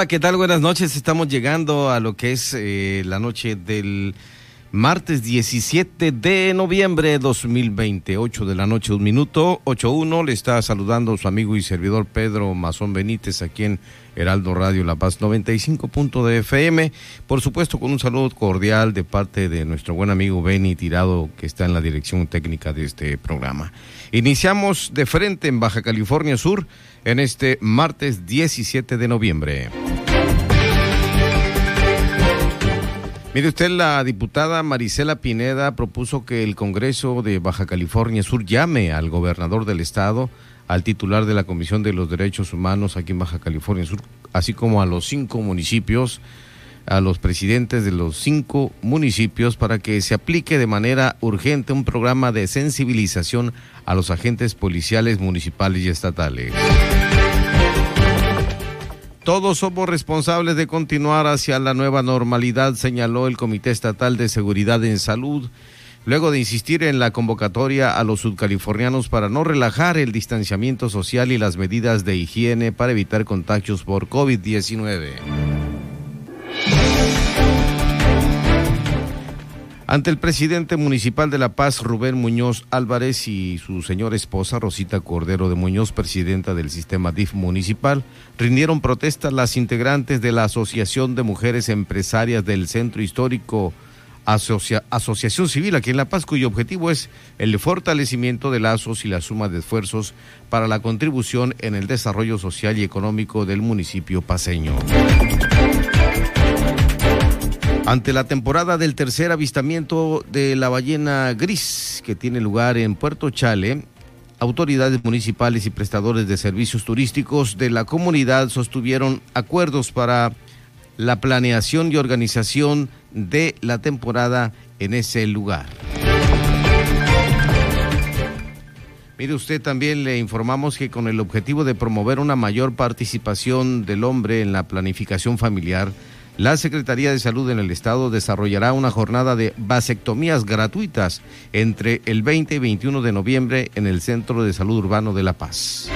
Hola, ¿qué tal? Buenas noches. Estamos llegando a lo que es eh, la noche del martes 17 de noviembre de 2020, 8 de la noche, un minuto, 8.1. Le está saludando su amigo y servidor Pedro Mazón Benítez aquí en Heraldo Radio La Paz 95. de FM. Por supuesto, con un saludo cordial de parte de nuestro buen amigo Benny Tirado, que está en la dirección técnica de este programa. Iniciamos de frente en Baja California Sur en este martes 17 de noviembre. Mire usted, la diputada Marisela Pineda propuso que el Congreso de Baja California Sur llame al gobernador del estado, al titular de la Comisión de los Derechos Humanos aquí en Baja California Sur, así como a los cinco municipios, a los presidentes de los cinco municipios para que se aplique de manera urgente un programa de sensibilización a los agentes policiales municipales y estatales. Todos somos responsables de continuar hacia la nueva normalidad, señaló el Comité Estatal de Seguridad en Salud, luego de insistir en la convocatoria a los sudcalifornianos para no relajar el distanciamiento social y las medidas de higiene para evitar contagios por COVID-19. Ante el presidente municipal de La Paz, Rubén Muñoz Álvarez, y su señora esposa, Rosita Cordero de Muñoz, presidenta del sistema DIF municipal, rindieron protesta las integrantes de la Asociación de Mujeres Empresarias del Centro Histórico Asociación Civil aquí en La Paz, cuyo objetivo es el fortalecimiento de lazos y la suma de esfuerzos para la contribución en el desarrollo social y económico del municipio paseño. Ante la temporada del tercer avistamiento de la ballena gris que tiene lugar en Puerto Chale, autoridades municipales y prestadores de servicios turísticos de la comunidad sostuvieron acuerdos para la planeación y organización de la temporada en ese lugar. Mire usted, también le informamos que con el objetivo de promover una mayor participación del hombre en la planificación familiar, la Secretaría de Salud en el Estado desarrollará una jornada de vasectomías gratuitas entre el 20 y 21 de noviembre en el Centro de Salud Urbano de La Paz.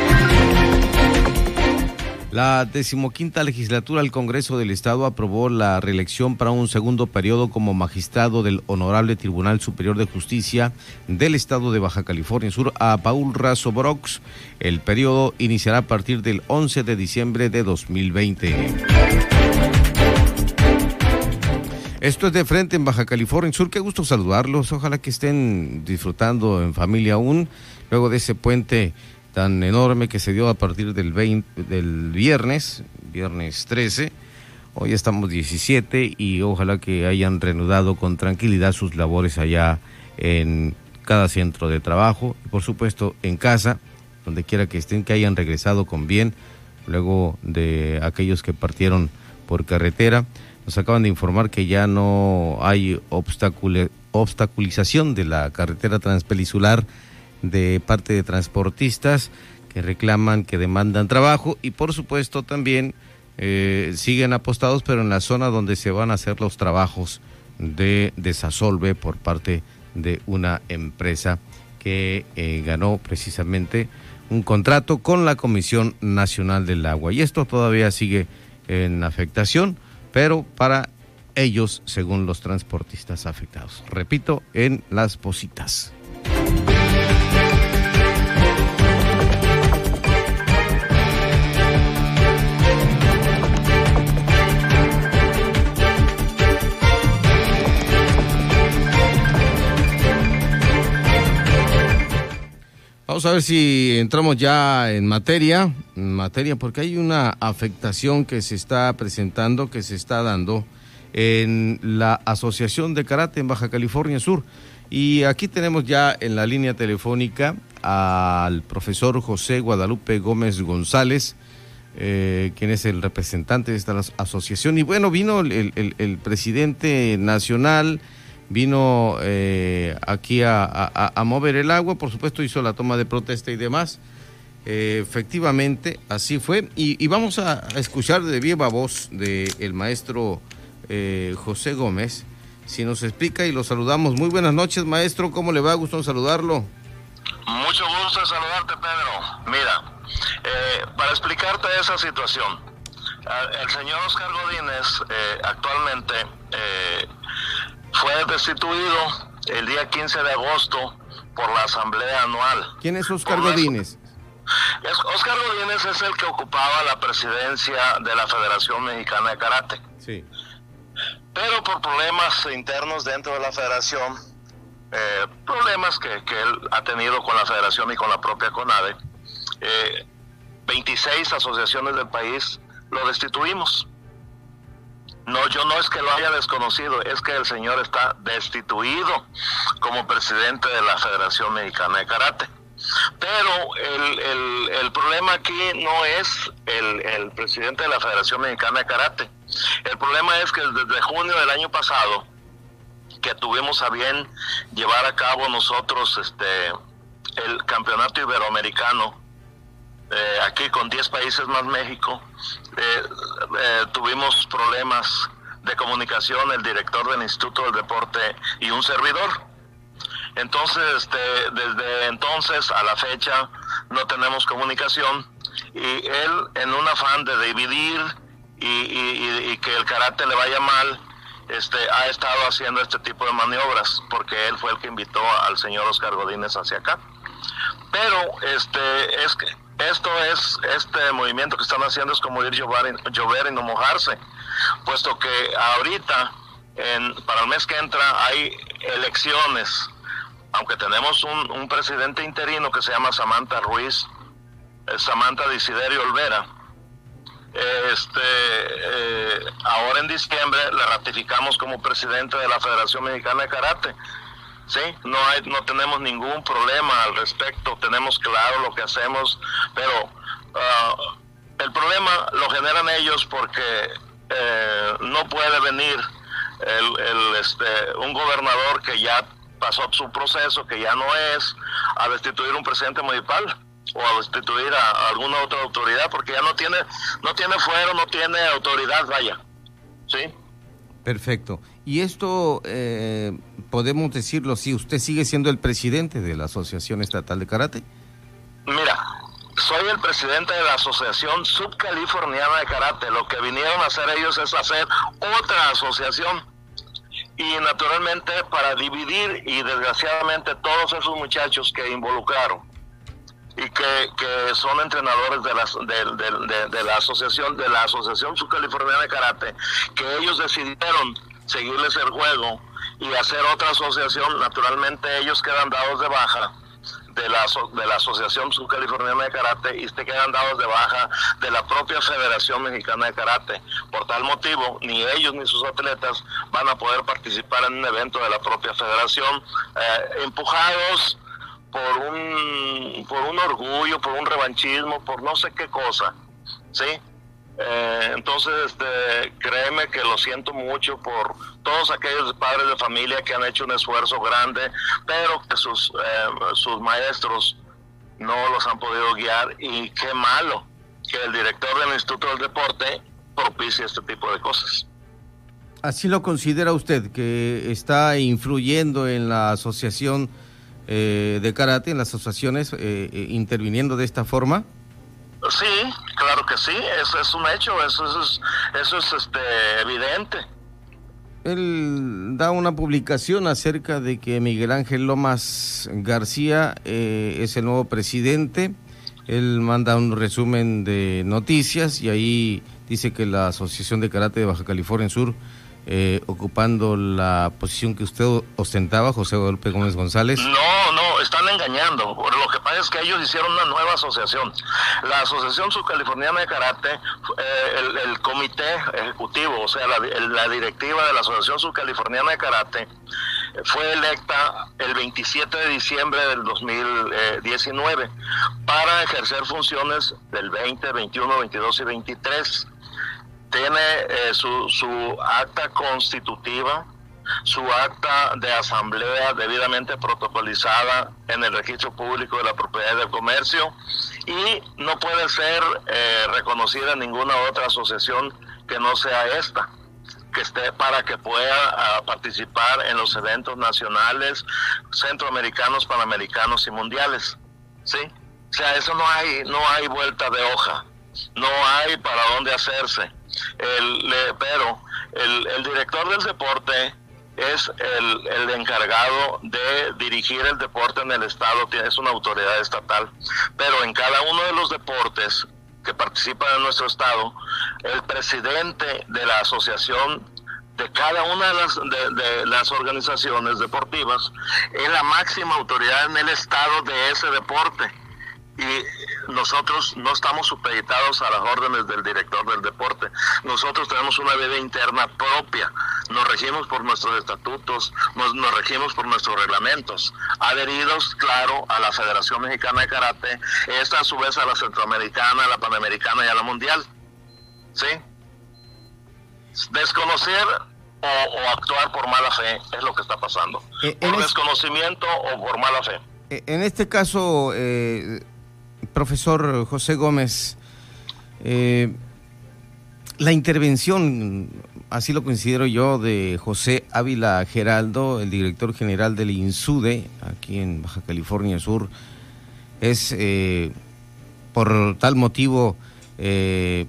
La decimoquinta legislatura del Congreso del Estado aprobó la reelección para un segundo periodo como magistrado del Honorable Tribunal Superior de Justicia del Estado de Baja California Sur a Paul Razo Brox. El periodo iniciará a partir del 11 de diciembre de 2020. Esto es de frente en Baja California Sur. Qué gusto saludarlos. Ojalá que estén disfrutando en familia aún, luego de ese puente tan enorme que se dio a partir del, del viernes, viernes 13. Hoy estamos 17 y ojalá que hayan reanudado con tranquilidad sus labores allá en cada centro de trabajo y por supuesto en casa, donde quiera que estén, que hayan regresado con bien, luego de aquellos que partieron por carretera. Nos acaban de informar que ya no hay obstaculización de la carretera transpeninsular de parte de transportistas que reclaman, que demandan trabajo y por supuesto también eh, siguen apostados, pero en la zona donde se van a hacer los trabajos de desasolve por parte de una empresa que eh, ganó precisamente un contrato con la Comisión Nacional del Agua. Y esto todavía sigue en afectación, pero para ellos, según los transportistas afectados. Repito, en las positas. Vamos a ver si entramos ya en materia, materia, porque hay una afectación que se está presentando, que se está dando en la Asociación de Karate en Baja California Sur. Y aquí tenemos ya en la línea telefónica al profesor José Guadalupe Gómez González, eh, quien es el representante de esta asociación. Y bueno, vino el presidente nacional vino eh, aquí a, mover el agua, por supuesto hizo la toma de protesta y demás. Eh, efectivamente, así fue. Y, vamos a, escuchar de viva voz del maestro eh, José Gómez, si nos explica y lo saludamos. Muy buenas noches, maestro, ¿cómo le va? Gusto saludarlo. Mucho gusto saludarte, Pedro. Mira, para explicarte esa situación, el señor Oscar Godínez actualmente fue destituido el día 15 de agosto por la Asamblea Anual. ¿Quién es Oscar Godínez? Oscar Godínez es el que ocupaba la presidencia de la Federación Mexicana de Karate. Sí. Pero por problemas internos dentro de la federación, eh, problemas que, él ha tenido con la federación y con la propia CONADE, 26 eh, asociaciones del país lo destituimos. No, yo no es que lo haya desconocido, es que el señor está destituido como presidente de la Federación Mexicana de Karate. Pero el, el, problema aquí no es el, el, presidente de la Federación Mexicana de Karate. El problema es que desde junio del año pasado, que tuvimos a bien llevar a cabo nosotros este el campeonato iberoamericano eh, aquí con 10 países más México, eh, eh, tuvimos problemas de comunicación, el director del Instituto del Deporte y un servidor. Entonces, este, desde entonces a la fecha no tenemos comunicación y él en un afán de dividir y, que el karate le vaya mal, este, ha estado haciendo este tipo de maniobras porque él fue el que invitó al señor Oscar Godínez hacia acá. Pero este, es que esto es, este movimiento que están haciendo es como ir llover, y no mojarse, puesto que ahorita, para el mes que entra, hay elecciones, aunque tenemos un, presidente interino que se llama Samantha Ruiz, eh, Samantha Desiderio Olvera, este, eh, ahora en diciembre le ratificamos como presidente de la Federación Mexicana de Karate Sí, no hay, no tenemos ningún problema al respecto, tenemos claro lo que hacemos, pero ah, el problema lo generan ellos porque eh, no puede venir el, este, un gobernador que ya pasó su proceso, que ya no es, a destituir un presidente municipal o a destituir a, alguna otra autoridad, porque ya no tiene, no tiene fuero, no tiene autoridad, vaya. ¿Sí? Perfecto. Y esto, eh, podemos decirlo si usted sigue siendo el presidente de la Asociación Estatal de Karate. Mira, soy el presidente de la Asociación Subcaliforniana de Karate. Lo que vinieron a hacer ellos es hacer otra asociación. Y naturalmente para dividir y desgraciadamente todos esos muchachos que involucraron y que, que son entrenadores de la, de, de, la asociación de la asociación subcaliforniana de karate que ellos decidieron seguirles el juego y hacer otra asociación naturalmente ellos quedan dados de baja de la, de la Asociación Subcaliforniana de Karate y se quedan dados de baja de la propia Federación Mexicana de Karate. Por tal motivo, ni ellos ni sus atletas van a poder participar en un evento de la propia federación, eh, empujados por un, por un orgullo, por un revanchismo, por no sé qué cosa, ¿sí? Eh, entonces, este, créeme que lo siento mucho por todos aquellos padres de familia que han hecho un esfuerzo grande, pero que sus, eh, sus maestros no los han podido guiar y qué malo que el director del Instituto del Deporte propicie este tipo de cosas. ¿Así lo considera usted, que está influyendo en la asociación eh, de karate en las asociaciones eh, eh, interviniendo de esta forma? Sí, claro que sí, eso es un hecho, eso es, eso es este, evidente. Él da una publicación acerca de que Miguel Ángel Lomas García eh, es el nuevo presidente. Él manda un resumen de noticias y ahí dice que la Asociación de Karate de Baja California Sur eh, ocupando la posición que usted ostentaba, José Golpe Gómez González? No, no, están engañando. Lo que pasa es que ellos hicieron una nueva asociación. La Asociación Subcaliforniana de Karate, eh, el, comité ejecutivo, o sea, la, directiva de la Asociación Subcaliforniana de Karate, fue electa el 27 de diciembre del 2019 para ejercer funciones del 20, 21, 22 y 23 tiene eh, su, su acta constitutiva, su acta de asamblea debidamente protocolizada en el registro público de la propiedad del comercio y no puede ser eh, reconocida en ninguna otra asociación que no sea esta que esté para que pueda ah, participar en los eventos nacionales, centroamericanos, panamericanos y mundiales. ¿Sí? O sea, eso no hay, no hay vuelta de hoja, no hay para dónde hacerse. Pero el, director del deporte es el, encargado de dirigir el deporte en el estado, es una autoridad estatal, pero en cada uno de los deportes que participan en nuestro estado, el presidente de la asociación de cada una de las, de las organizaciones deportivas es la máxima autoridad en el estado de ese deporte y nosotros no estamos supeditados a las órdenes del director del deporte. Nosotros tenemos una vida interna propia, nos regimos por nuestros estatutos, nos, nos regimos por nuestros reglamentos, adheridos, claro, a la Federación Mexicana de Karate, esta a su vez a la Centroamericana, a la Panamericana y a la Mundial. ¿Sí? Desconocer o, actuar por mala fe es lo que está pasando. Eh, por desconocimiento o por mala fe. Eh, en este caso, eh, profesor José Gómez, eh, la intervención, así lo considero yo, de José Ávila Geraldo, el director general del INSUDE, aquí en Baja California Sur, es eh, por tal motivo eh,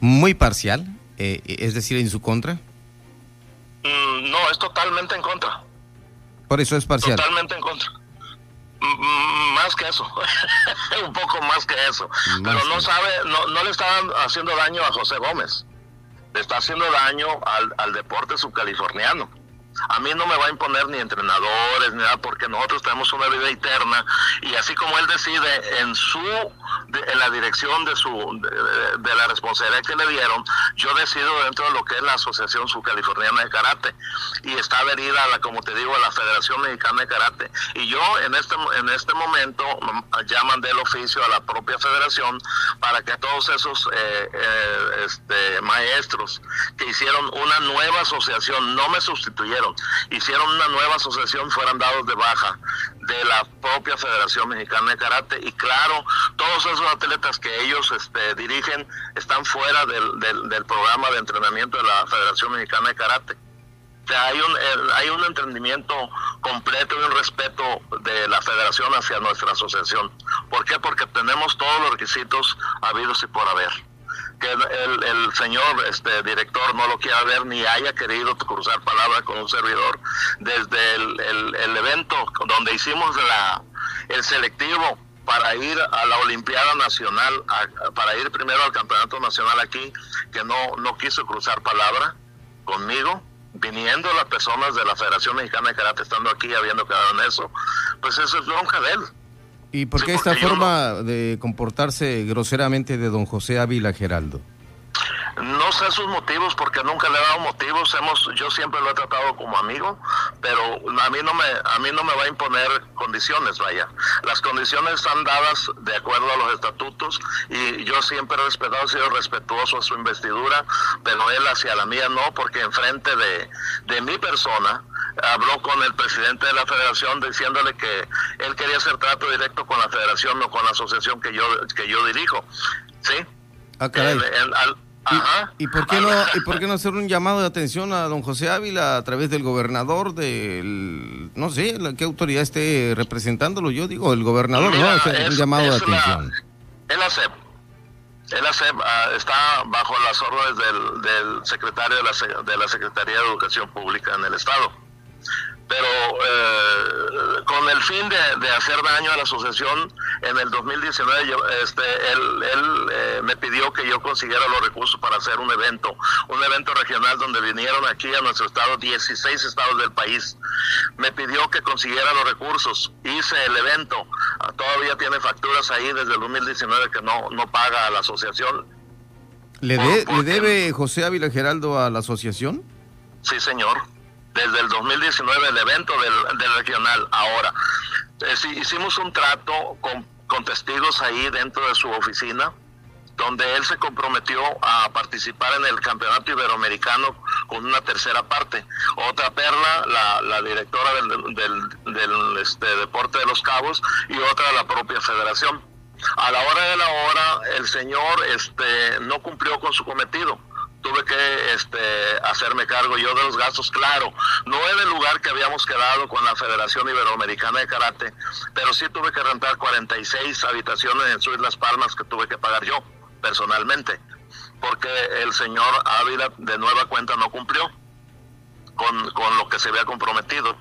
muy parcial, es decir, en su contra. Mm, no, es totalmente en contra. Por eso es parcial. Totalmente en contra. Más que eso, un poco más que eso. Pero no sabe, no, no le estaban haciendo daño a José Gómez, le está haciendo daño al, al deporte subcaliforniano. A mí no me va a imponer ni entrenadores ni nada porque nosotros tenemos una vida eterna. Y así como él decide en su en la dirección de su de, la responsabilidad que le dieron, yo decido dentro de lo que es la Asociación Subcaliforniana de Karate. Y está adherida a la como te digo a la Federación Mexicana de Karate. Y yo en este en este momento ya mandé el oficio a la propia Federación para que todos esos eh, eh, este, maestros que hicieron una nueva asociación no me sustituyeron hicieron una nueva asociación, fueran dados de baja de la propia Federación Mexicana de Karate y claro, todos esos atletas que ellos este, dirigen están fuera del, programa de entrenamiento de la Federación Mexicana de Karate. hay un, hay un entendimiento completo y un respeto de la federación hacia nuestra asociación. ¿Por qué? Porque tenemos todos los requisitos habidos y por haber que el, el, señor este director no lo quiera ver ni haya querido cruzar palabra con un servidor desde el, el, evento donde hicimos la el selectivo para ir a la Olimpiada Nacional, para ir primero al Campeonato Nacional aquí, que no, no quiso cruzar palabra conmigo, viniendo las personas de la Federación Mexicana de Karate, estando aquí, habiendo quedado en eso, pues eso es bronca de él. ¿Y por qué esta forma de comportarse groseramente de don José Ávila Geraldo? No sé sus motivos porque nunca le he dado motivos. Hemos, yo siempre lo he tratado como amigo, pero a mí no me, a mí no me va a imponer condiciones, vaya. Las condiciones están dadas de acuerdo a los estatutos y yo siempre he respetado, he sido respetuoso a su investidura, pero él hacia la mía no, porque enfrente de, de mi persona habló con el presidente de la federación diciéndole que él quería hacer trato directo con la federación, no con la asociación que yo, que yo dirijo. ¿Sí? ¿Y, por qué no, ¿Y por qué no hacer un llamado de atención a don José Ávila a través del gobernador, del, no sé, la, qué autoridad esté representándolo? Yo digo, el gobernador, ¿no? un llamado de atención. El ACEP. El ACEP ah, está bajo las órdenes del, del secretario de la, de la Secretaría de Educación Pública en el Estado pero eh, con el fin de, hacer daño a la asociación, en el 2019 este, él, él eh, me pidió que yo consiguiera los recursos para hacer un evento, un evento regional donde vinieron aquí a nuestro estado 16 estados del país. Me pidió que consiguiera los recursos, hice el evento, ah, todavía tiene facturas ahí desde el 2019 que no, no paga a la asociación. ¿Le, ¿Le debe José Ávila Geraldo a la asociación? Sí, señor desde el 2019 el evento del, regional ahora. hicimos un trato con, testigos ahí dentro de su oficina donde él se comprometió a participar en el campeonato iberoamericano con una tercera parte. Otra perla, la, directora del este, deporte de los cabos y otra la propia federación. A la hora de la hora, el señor este, no cumplió con su cometido tuve que este, hacerme cargo yo de los gastos, claro, no es el lugar que habíamos quedado con la Federación Iberoamericana de Karate, pero sí tuve que rentar 46 habitaciones en Suiz Las Palmas que tuve que pagar yo personalmente, porque el señor Ávila de nueva cuenta no cumplió con, con lo que se había comprometido.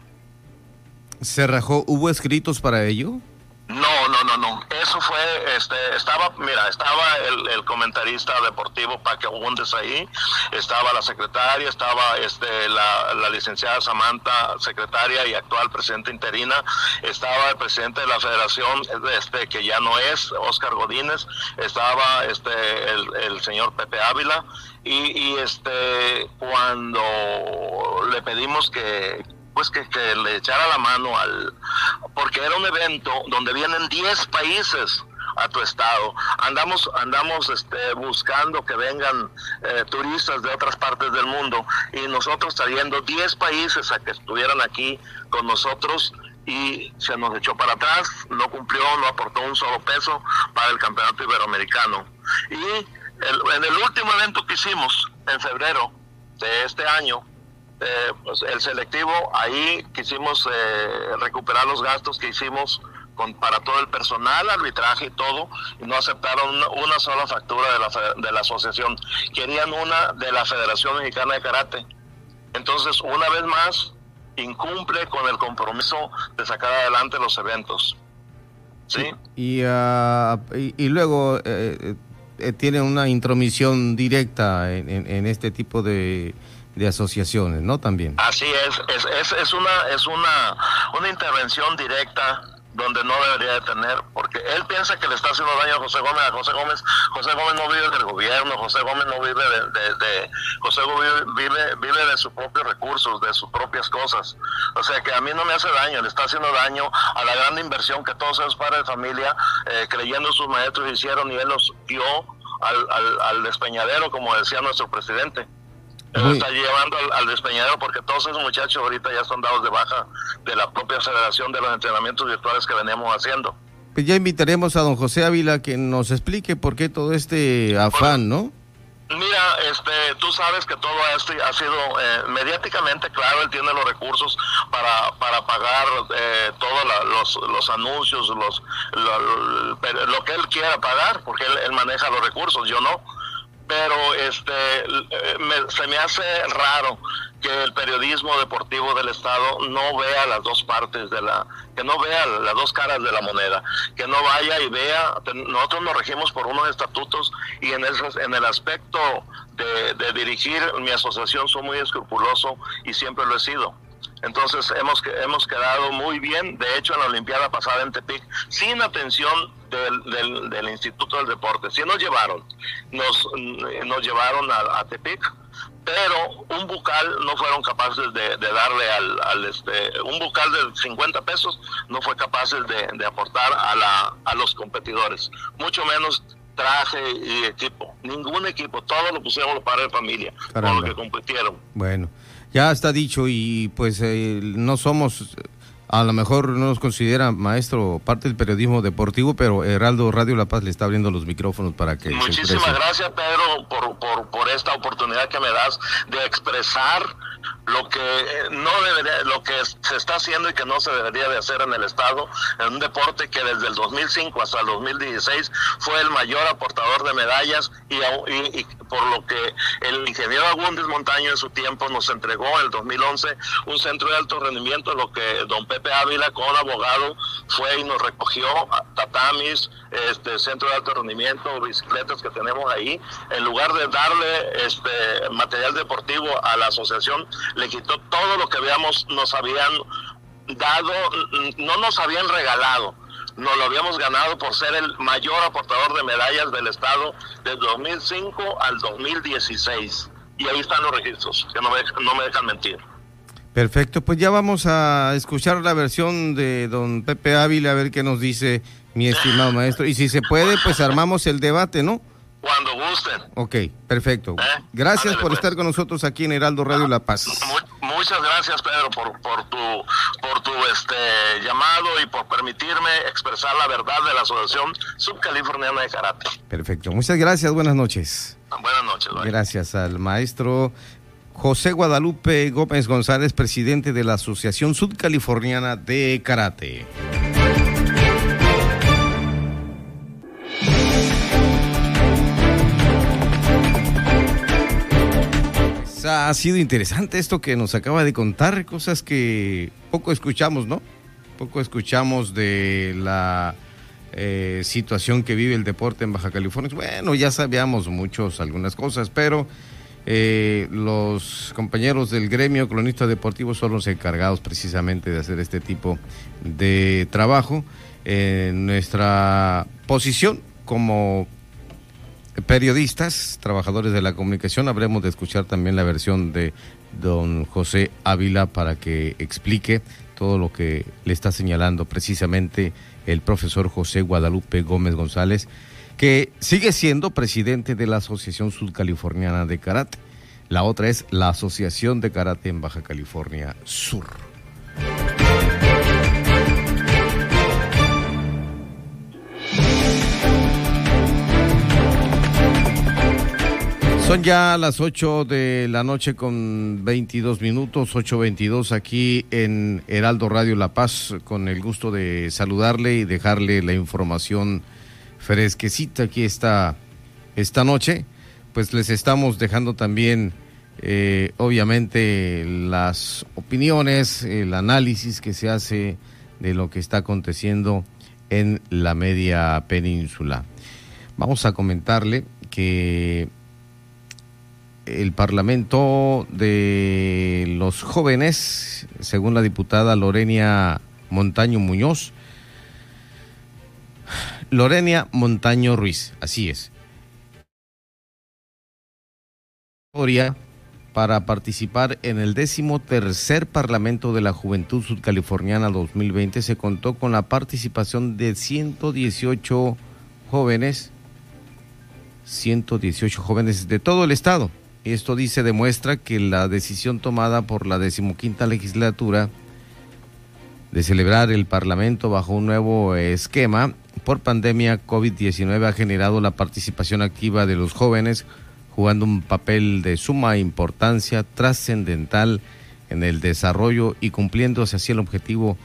¿Se rajó? ¿Hubo escritos para ello? No, no, no, no. Eso fue, este, estaba, mira, estaba el, comentarista deportivo Paque Hundes ahí, estaba la secretaria, estaba este, la, licenciada Samantha, secretaria y actual presidenta interina, estaba el presidente de la federación, este, que ya no es, Oscar Godínez, estaba este, el, señor Pepe Ávila, y, y este, cuando le pedimos que, pues que, le echara la mano al porque era un evento donde vienen 10 países a tu estado. Andamos andamos este, buscando que vengan eh, turistas de otras partes del mundo y nosotros trayendo 10 países a que estuvieran aquí con nosotros y se nos echó para atrás, no cumplió, no aportó un solo peso para el campeonato iberoamericano. Y en el último evento que hicimos en febrero de este año, eh, pues el selectivo, ahí quisimos eh, recuperar los gastos que hicimos con, para todo el personal, arbitraje y todo, y no aceptaron una, sola factura de la, de la asociación. Querían una de la Federación Mexicana de Karate. Entonces, una vez más, incumple con el compromiso de sacar adelante los eventos. ¿Sí? Y, ah, y, luego eh, tiene una intromisión directa en este tipo de de asociaciones, ¿no? También. Así es, es, una, es una, una intervención directa donde no debería de tener, porque él piensa que le está haciendo daño a José Gómez, a José Gómez, José Gómez no vive del gobierno, José Gómez no vive de, de, José Gómez vive, vive de sus propios recursos, de sus propias cosas, o sea que a mí no me hace daño, le está haciendo daño a la gran inversión que todos esos padres de familia, eh, creyendo sus maestros hicieron y él los dio al, al, al despeñadero, como decía nuestro presidente está llevando al, despeñadero porque todos esos muchachos ahorita ya son dados de baja de la propia federación de los entrenamientos virtuales que veníamos haciendo. Pues ya invitaremos a don José Ávila que nos explique por qué todo este afán, ¿no? Mira, este, tú sabes que todo esto ha sido eh, mediáticamente, claro, él tiene los recursos para, para pagar eh, todos los, los anuncios, los, lo, que él quiera pagar, porque él maneja los recursos, yo no pero este eh, se me hace raro que el periodismo deportivo del estado no vea las dos partes de la que no vea las dos caras de la moneda que no vaya y vea nosotros nos regimos por unos estatutos y en el, en el aspecto de, de dirigir mi asociación soy muy escrupuloso y siempre lo he sido. Entonces hemos, hemos quedado muy bien, de hecho en la Olimpiada pasada en Tepic, sin atención del, del, Instituto del Deporte. Sí nos llevaron, nos, nos llevaron a, Tepic, pero un bucal no fueron capaces de, darle al, al, este, un bucal de 50 pesos no fue capaces de, aportar a, la, a los competidores, mucho menos traje y equipo, ningún equipo, todo lo pusieron los padres de familia, con lo que compitieron. Bueno. Ya está dicho y pues eh, no somos, a lo mejor no nos considera maestro parte del periodismo deportivo, pero Heraldo Radio La Paz le está abriendo los micrófonos para que... Muchísimas gracias Pedro por, por, por esta oportunidad que me das de expresar lo que eh, no debería, lo que se está haciendo y que no se debería de hacer en el estado, en un deporte que desde el 2005 hasta el 2016 fue el mayor aportador de medallas y, y, por lo que el ingeniero Agúndez Montaño en su tiempo nos entregó en el 2011 un centro de alto rendimiento, lo que don Pepe Ávila con abogado fue y nos recogió tatamis, este centro de alto rendimiento, bicicletas que tenemos ahí, en lugar de darle este material deportivo a la asociación, le quitó todo lo que habíamos, nos habían dado, no nos habían regalado, nos lo habíamos ganado por ser el mayor aportador de medallas del Estado desde 2005 al 2016. Y ahí están los registros, que no me, no me dejan mentir. Perfecto, pues ya vamos a escuchar la versión de don Pepe Ávila, a ver qué nos dice mi estimado maestro. Y si se puede, pues armamos el debate, ¿no? Cuando gusten. Ok, perfecto. ¿Eh? Gracias por pues. estar con nosotros aquí en Heraldo Radio La Paz. muchas gracias, Pedro, por, por tu, por tu este, llamado y por permitirme expresar la verdad de la Asociación Subcaliforniana de Karate. Perfecto. Muchas gracias. Buenas noches. Buenas noches. Gracias al maestro José Guadalupe Gómez González, presidente de la Asociación Subcaliforniana de Karate. Ha sido interesante esto que nos acaba de contar, cosas que poco escuchamos, ¿no? Poco escuchamos de la eh, situación que vive el deporte en Baja California. Bueno, ya sabíamos muchos, algunas cosas, pero eh, los compañeros del gremio cronista deportivo son los encargados precisamente de hacer este tipo de trabajo. Nuestra posición como periodistas, trabajadores de la comunicación, habremos de escuchar también la versión de don José Ávila para que explique todo lo que le está señalando precisamente el profesor José Guadalupe Gómez González, que sigue siendo presidente de la Asociación Sudcaliforniana de Karate. La otra es la Asociación de Karate en Baja California Sur. Son ya las 8 de la noche con 22 minutos, 8.22 aquí en Heraldo Radio La Paz, con el gusto de saludarle y dejarle la información fresquecita aquí esta, esta noche. Pues les estamos dejando también, eh, obviamente, las opiniones, el análisis que se hace de lo que está aconteciendo en la media península. Vamos a comentarle que el Parlamento de los Jóvenes, según la diputada Lorenia Montaño Muñoz, Lorenia Montaño Ruiz, así es. Para participar en el décimo tercer Parlamento de la Juventud Sudcaliforniana 2020 se contó con la participación de 118 jóvenes, 118 jóvenes de todo el estado esto dice, demuestra que la decisión tomada por la decimoquinta legislatura de celebrar el Parlamento bajo un nuevo esquema por pandemia COVID-19 ha generado la participación activa de los jóvenes, jugando un papel de suma importancia trascendental en el desarrollo y cumpliéndose así el objetivo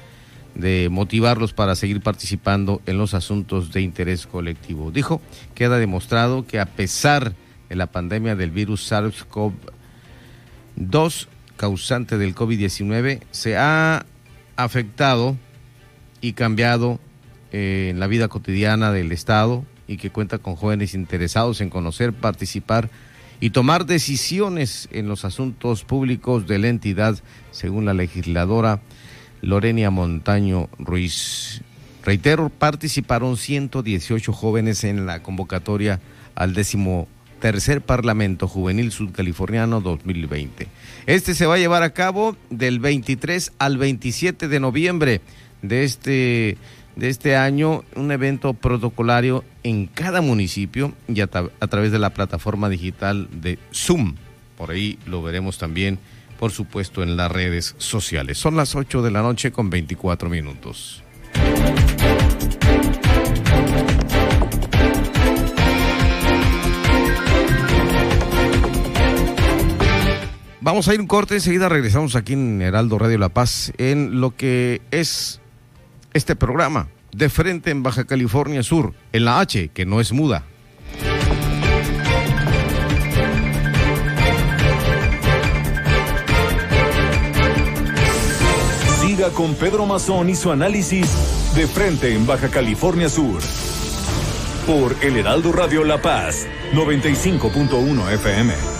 de motivarlos para seguir participando en los asuntos de interés colectivo. Dijo, queda demostrado que a pesar de en la pandemia del virus SARS-CoV-2 causante del COVID-19 se ha afectado y cambiado eh, en la vida cotidiana del Estado y que cuenta con jóvenes interesados en conocer, participar y tomar decisiones en los asuntos públicos de la entidad, según la legisladora Lorenia Montaño Ruiz. Reitero, participaron 118 jóvenes en la convocatoria al décimo tercer Parlamento Juvenil Sudcaliforniano 2020. Este se va a llevar a cabo del 23 al 27 de noviembre de este, de este año, un evento protocolario en cada municipio y a, a través de la plataforma digital de Zoom. Por ahí lo veremos también, por supuesto, en las redes sociales. Son las 8 de la noche con 24 minutos. Vamos a ir un corte, enseguida regresamos aquí en Heraldo Radio La Paz en lo que es este programa de frente en Baja California Sur, en la H, que no es muda. Siga con Pedro Mazón y su análisis de frente en Baja California Sur. Por El Heraldo Radio La Paz, 95.1 FM.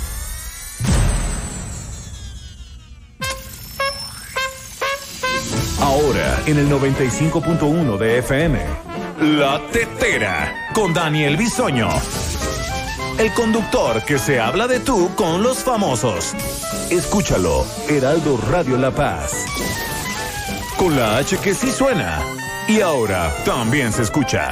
En el 95.1 de FM. La Tetera con Daniel Bisoño. El conductor que se habla de tú con los famosos. Escúchalo, Heraldo Radio La Paz. Con la H que sí suena. Y ahora también se escucha.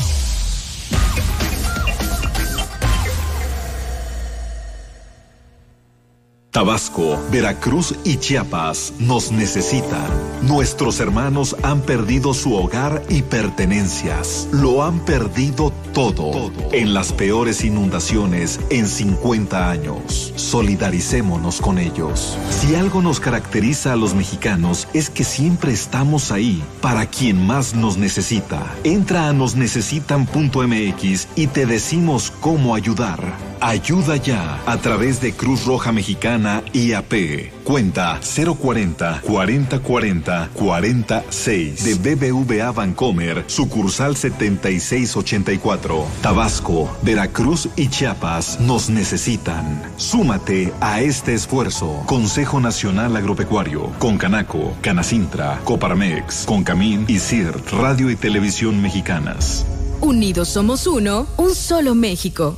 Tabasco, Veracruz y Chiapas nos necesitan. Nuestros hermanos han perdido su hogar y pertenencias. Lo han perdido todo, en las peores inundaciones en 50 años. Solidaricémonos con ellos. Si algo nos caracteriza a los mexicanos es que siempre estamos ahí para quien más nos necesita. Entra a nosnecesitan.mx y te decimos cómo ayudar. Ayuda ya a través de Cruz Roja Mexicana IAP. Cuenta 040 4040 46 de BBVA Bancomer, sucursal 7684. Tabasco, Veracruz y Chiapas nos necesitan. Súmate a este esfuerzo. Consejo Nacional Agropecuario, Concanaco, Canacintra, Coparmex, Concamín y CIRT, Radio y Televisión Mexicanas. Unidos somos uno, un solo México.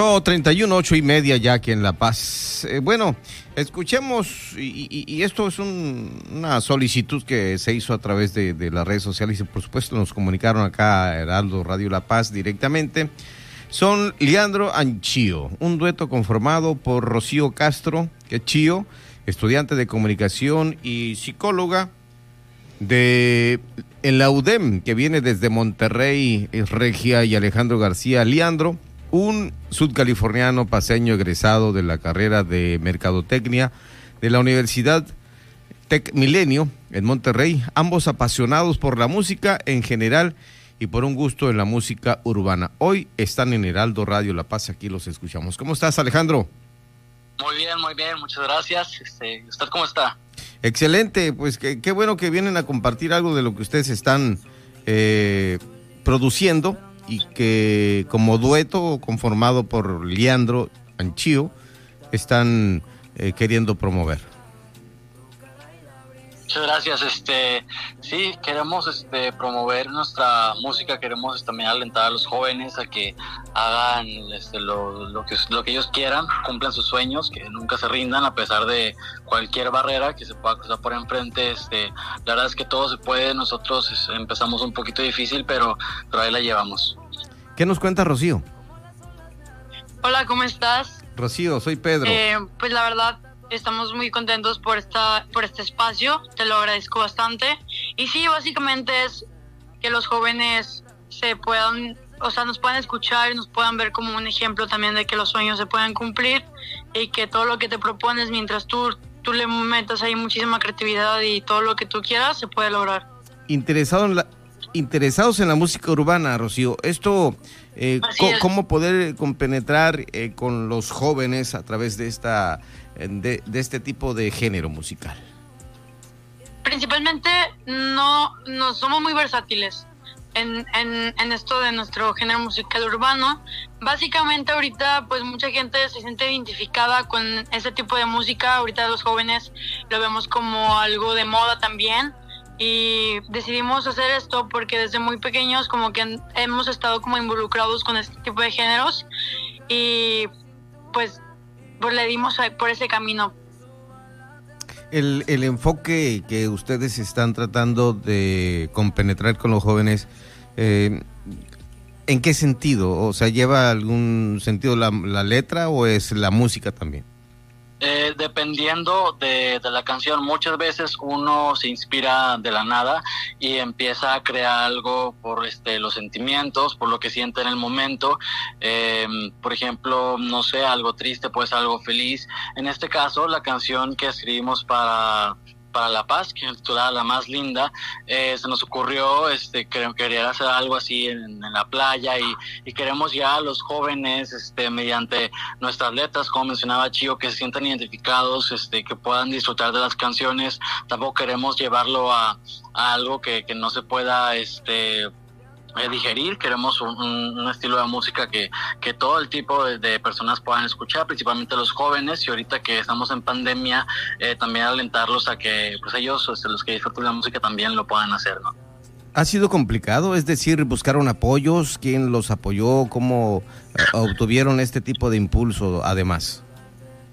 8.31, ocho y media ya aquí en La Paz. Eh, bueno, escuchemos, y, esto es una solicitud que se hizo a través de, las redes sociales y por supuesto nos comunicaron acá a Heraldo Radio La Paz directamente. Son Leandro Anchío, un dueto conformado por Rocío Castro, que es Chío, estudiante de comunicación y psicóloga de en la UDEM, que viene desde Monterrey, Regia y Alejandro García Leandro un sudcaliforniano paseño egresado de la carrera de Mercadotecnia de la Universidad Tec Milenio en Monterrey, ambos apasionados por la música en general y por un gusto en la música urbana. Hoy están en Heraldo Radio La Paz, aquí los escuchamos. ¿Cómo estás, Alejandro? Muy bien, muy bien, muchas gracias. Este, ¿Usted cómo está? Excelente, pues qué bueno que vienen a compartir algo de lo que ustedes están eh, produciendo y que como dueto conformado por Leandro Anchío están eh, queriendo promover. Gracias. Este, sí, queremos este, promover nuestra música, queremos también alentar a los jóvenes a que hagan este, lo, lo, que, lo que ellos quieran, cumplan sus sueños, que nunca se rindan a pesar de cualquier barrera que se pueda cruzar por enfrente. Este, la verdad es que todo se puede. Nosotros empezamos un poquito difícil, pero, pero ahí la llevamos. ¿Qué nos cuenta Rocío? Hola, ¿cómo estás? Rocío, soy Pedro. Eh, pues la verdad, estamos muy contentos por, esta, por este espacio, te lo agradezco bastante. Y sí, básicamente es que los jóvenes se puedan, o sea, nos puedan escuchar y nos puedan ver como un ejemplo también de que los sueños se pueden cumplir y que todo lo que te propones mientras tú, tú le metas ahí muchísima creatividad y todo lo que tú quieras se puede lograr. Interesado en la, interesados en la música urbana, Rocío. Esto, eh, ¿cómo poder compenetrar eh, con los jóvenes a través de, esta, de, este tipo de género musical? Principalmente no, no somos muy versátiles. En, en, en, esto de nuestro género musical urbano. Básicamente ahorita pues mucha gente se siente identificada con ese tipo de música, ahorita los jóvenes lo vemos como algo de moda también y decidimos hacer esto porque desde muy pequeños como que hemos estado como involucrados con este tipo de géneros y pues, pues le dimos por ese camino. El, el enfoque que ustedes están tratando de compenetrar con los jóvenes, eh, ¿en qué sentido? O sea, ¿lleva algún sentido la, la letra o es la música también? Eh, dependiendo de, la canción, muchas veces uno se inspira de la nada y empieza a crear algo por este, los sentimientos, por lo que siente en el momento. Em, por ejemplo, no sé, algo triste, pues algo feliz. En este caso, la canción que escribimos para para La Paz, que es titulada La Más Linda, eh, se nos ocurrió este, que querer hacer algo así en, la playa y, queremos ya a los jóvenes, este, mediante nuestras letras, como mencionaba Chío, que se sientan identificados, este, que puedan disfrutar de las canciones. Tampoco queremos llevarlo a, a algo que, que no se pueda este, eh, digerir, queremos un, estilo de música que, que todo el tipo de, personas puedan escuchar, principalmente los jóvenes, y ahorita que estamos en pandemia, eh, también alentarlos a que pues ellos, este, los que disfrutan la música, también lo puedan hacer, ¿no? ¿Ha sido complicado? Es decir, buscaron apoyos, ¿quién los apoyó? ¿Cómo eh, obtuvieron este tipo de impulso además?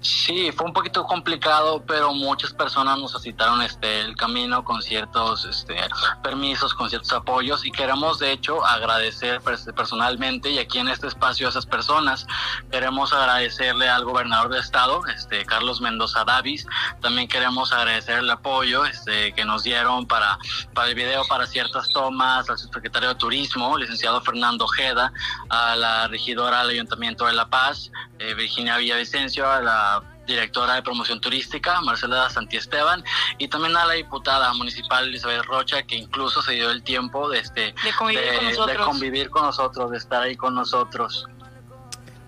Sí, fue un poquito complicado, pero muchas personas nos facilitaron este el camino con ciertos este, permisos, con ciertos apoyos y queremos de hecho agradecer personalmente y aquí en este espacio a esas personas. Queremos agradecerle al gobernador de estado, este Carlos Mendoza Davis, también queremos agradecer el apoyo este que nos dieron para para el video para ciertas tomas, al subsecretario de Turismo, licenciado Fernando Ojeda, a la regidora del Ayuntamiento de La Paz, eh, Virginia Villavicencio, a la directora de promoción turística, Marcela Santiesteban, y también a la diputada municipal Elizabeth Rocha, que incluso se dio el tiempo de, este, de, convivir, con nosotros. de convivir con nosotros, de estar ahí con nosotros.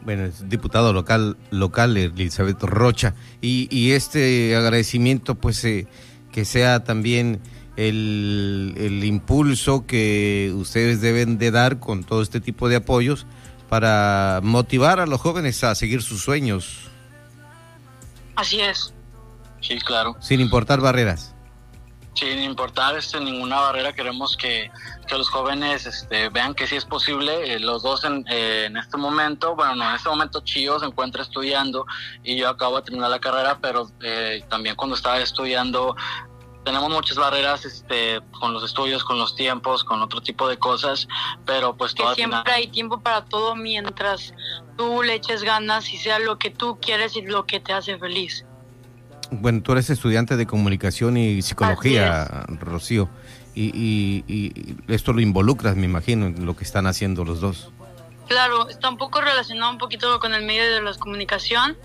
Bueno, es diputado local, local Elizabeth Rocha, y, y este agradecimiento, pues, eh, que sea también el, el impulso que ustedes deben de dar con todo este tipo de apoyos para motivar a los jóvenes a seguir sus sueños, Así es. Sí, claro. Sin importar barreras. sin importar este, ninguna barrera, queremos que, que los jóvenes este, vean que sí es posible. Eh, los dos en, eh, en, este momento, bueno, no, en este momento Chío se encuentra estudiando y yo acabo de terminar la carrera, pero eh, también cuando estaba estudiando tenemos muchas barreras este, con los estudios, con los tiempos, con otro tipo de cosas, pero pues que siempre hay tiempo para todo mientras tú le eches ganas y sea lo que tú quieres y lo que te hace feliz. Bueno, tú eres estudiante de comunicación y psicología, Rocío, y, y, esto lo involucras, me imagino, en lo que están haciendo los dos. Claro, está un poco relacionado un poquito con el medio de la comunicación,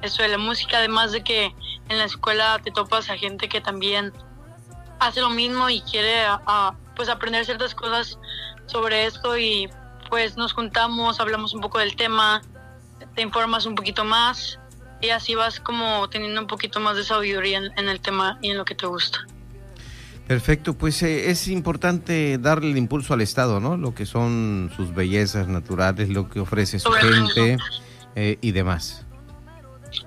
eso de la música, además de que en la escuela te topas a gente que también hace lo mismo y quiere pues aprender ciertas cosas sobre esto y pues nos juntamos, hablamos un poco del tema, te informas un poquito más y así vas como teniendo un poquito más de sabiduría en, el tema y en lo que te gusta. Perfecto, pues eh, es importante darle el impulso al Estado, ¿no? Lo que son sus bellezas naturales, lo que ofrece su gente eh, y demás.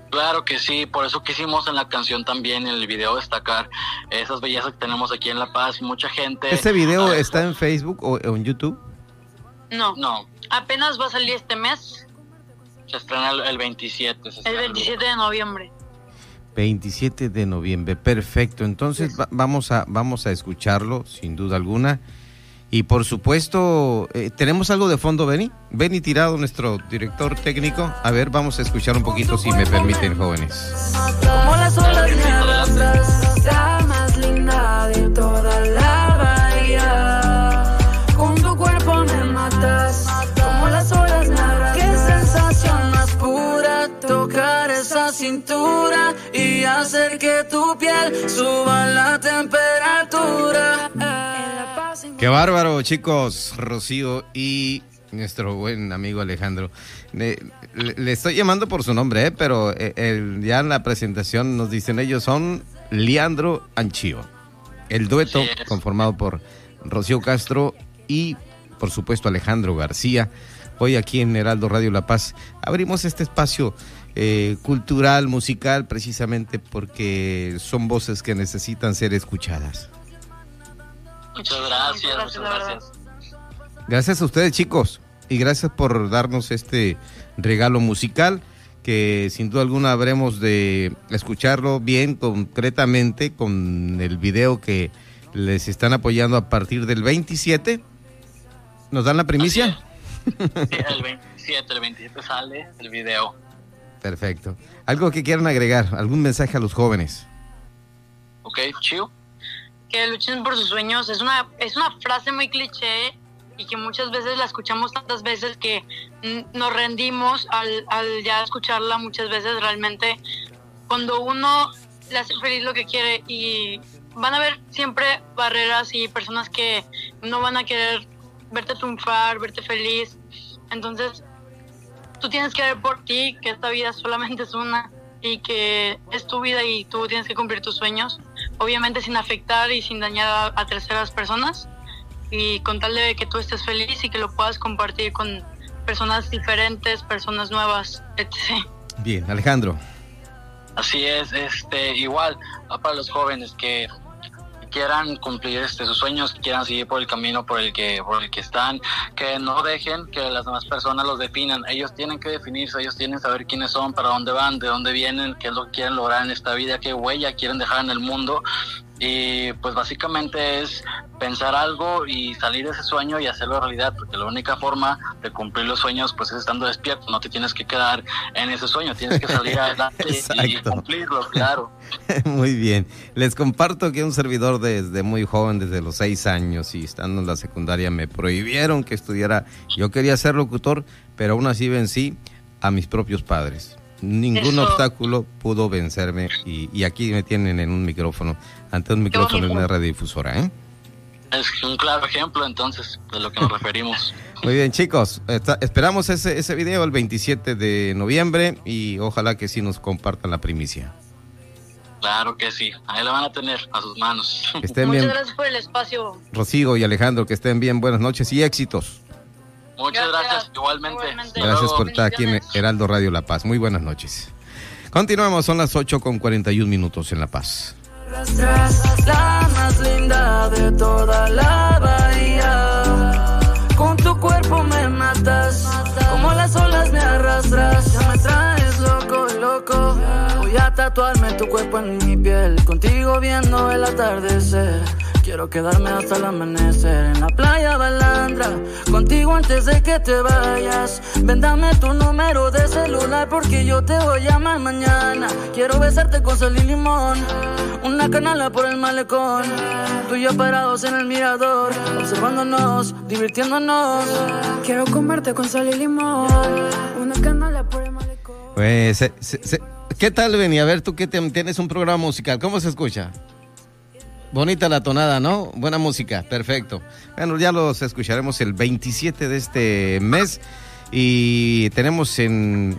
Claro que sí, por eso quisimos en la canción también, en el video, destacar esas bellezas que tenemos aquí en La Paz. Mucha gente... ¿Este video está en Facebook o en YouTube? No, no. Apenas va a salir este mes. Se estrena el, 27. el 27 de noviembre. 27 de noviembre, perfecto. Entonces vamos, a, vamos a escucharlo, sin duda alguna. Y por supuesto, eh, ¿tenemos algo de fondo, Benny? Benny Tirado, nuestro director técnico. A ver, vamos a escuchar un poquito, si me permiten, jóvenes. Como las la cintura y hacer que tu piel suba la temperatura. Qué bárbaro, chicos. Rocío y nuestro buen amigo Alejandro. Le, estoy llamando por su nombre, ¿eh? pero eh, ya en la presentación nos dicen ellos son Leandro Anchío. El dueto conformado por Rocío Castro y, por supuesto, Alejandro García. Hoy aquí en Heraldo Radio La Paz abrimos este espacio eh, cultural, musical, precisamente porque son voces que necesitan ser escuchadas. Muchas gracias, muchas gracias. Gracias a ustedes, chicos, y gracias por darnos este regalo musical que sin duda alguna habremos de escucharlo bien concretamente con el video que les están apoyando a partir del 27. ¿Nos dan la primicia? Sí, el 27, el 27 sale el video. Perfecto. ¿Algo que quieran agregar? ¿Algún mensaje a los jóvenes? Ok, chill que luchen por sus sueños. Es una, es una frase muy cliché y que muchas veces la escuchamos tantas veces que nos rendimos al, al ya escucharla muchas veces realmente. Cuando uno le hace feliz lo que quiere y van a haber siempre barreras y personas que no van a querer verte triunfar, verte feliz. Entonces, tú tienes que ver por ti que esta vida solamente es una y que es tu vida y tú tienes que cumplir tus sueños, obviamente sin afectar y sin dañar a, terceras personas y con tal de que tú estés feliz y que lo puedas compartir con personas diferentes, personas nuevas, etc. Bien, Alejandro. Así es, este igual para los jóvenes que quieran cumplir este, sus sueños, quieran seguir por el camino por el que por el que están, que no dejen que las demás personas los definan. Ellos tienen que definirse, ellos tienen que saber quiénes son, para dónde van, de dónde vienen, qué es lo que quieren lograr en esta vida, qué huella quieren dejar en el mundo y pues básicamente es pensar algo y salir de ese sueño y hacerlo realidad, porque la única forma de cumplir los sueños pues es estando despierto, no te tienes que quedar en ese sueño, tienes que salir adelante y cumplirlo, claro. Muy bien, les comparto que un servidor desde muy joven, desde los seis años y estando en la secundaria me prohibieron que estudiara, yo quería ser locutor, pero aún así vencí a mis propios padres ningún obstáculo pudo vencerme y, aquí me tienen en un micrófono, ante un micrófono en una radiodifusora. ¿eh? Es un claro ejemplo entonces de lo que nos referimos. Muy bien chicos, esperamos ese, ese video el 27 de noviembre y ojalá que sí nos compartan la primicia. Claro que sí, ahí la van a tener a sus manos. estén Muchas gracias por el espacio. Rocío y Alejandro, que estén bien, buenas noches y éxitos. Muchas gracias, igualmente. Gracias por estar aquí en Heraldo Radio La Paz. Muy buenas noches. Continuamos, son las 8 con 41 minutos en La Paz. La más linda de toda la bahía. Con tu cuerpo me matas, como las olas me arrastras. Ya me traes loco, loco. Voy a tatuarme tu cuerpo en mi piel, contigo viendo el atardecer. Quiero quedarme hasta el amanecer en la playa Balandra. Contigo antes de que te vayas. Vendame tu número de celular porque yo te voy a llamar mañana. Quiero besarte con sal y limón. Una canala por el malecón. Tú y yo parados en el mirador. Observándonos, divirtiéndonos. Quiero comerte con sal y limón. Una canala por el malecón. Pues, ¿qué tal, Benny? A ver, tú que tienes un programa musical, ¿cómo se escucha? Bonita la tonada, ¿no? Buena música, perfecto. Bueno, ya los escucharemos el 27 de este mes y tenemos en,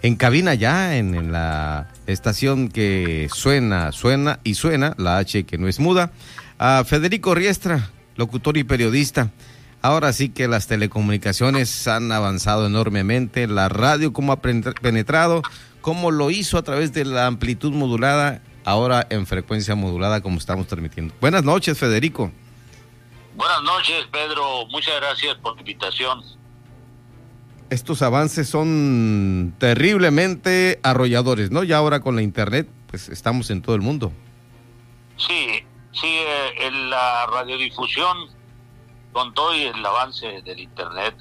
en cabina ya, en, la estación que suena, suena y suena, la H que no es muda, a Federico Riestra, locutor y periodista. Ahora sí que las telecomunicaciones han avanzado enormemente, la radio cómo ha penetrado, cómo lo hizo a través de la amplitud modulada ahora en frecuencia modulada como estamos transmitiendo. Buenas noches, Federico. Buenas noches, Pedro. Muchas gracias por la invitación. Estos avances son terriblemente arrolladores, ¿no? Ya ahora con la Internet, pues estamos en todo el mundo. Sí, sí, eh, en la radiodifusión, con todo y el avance del Internet,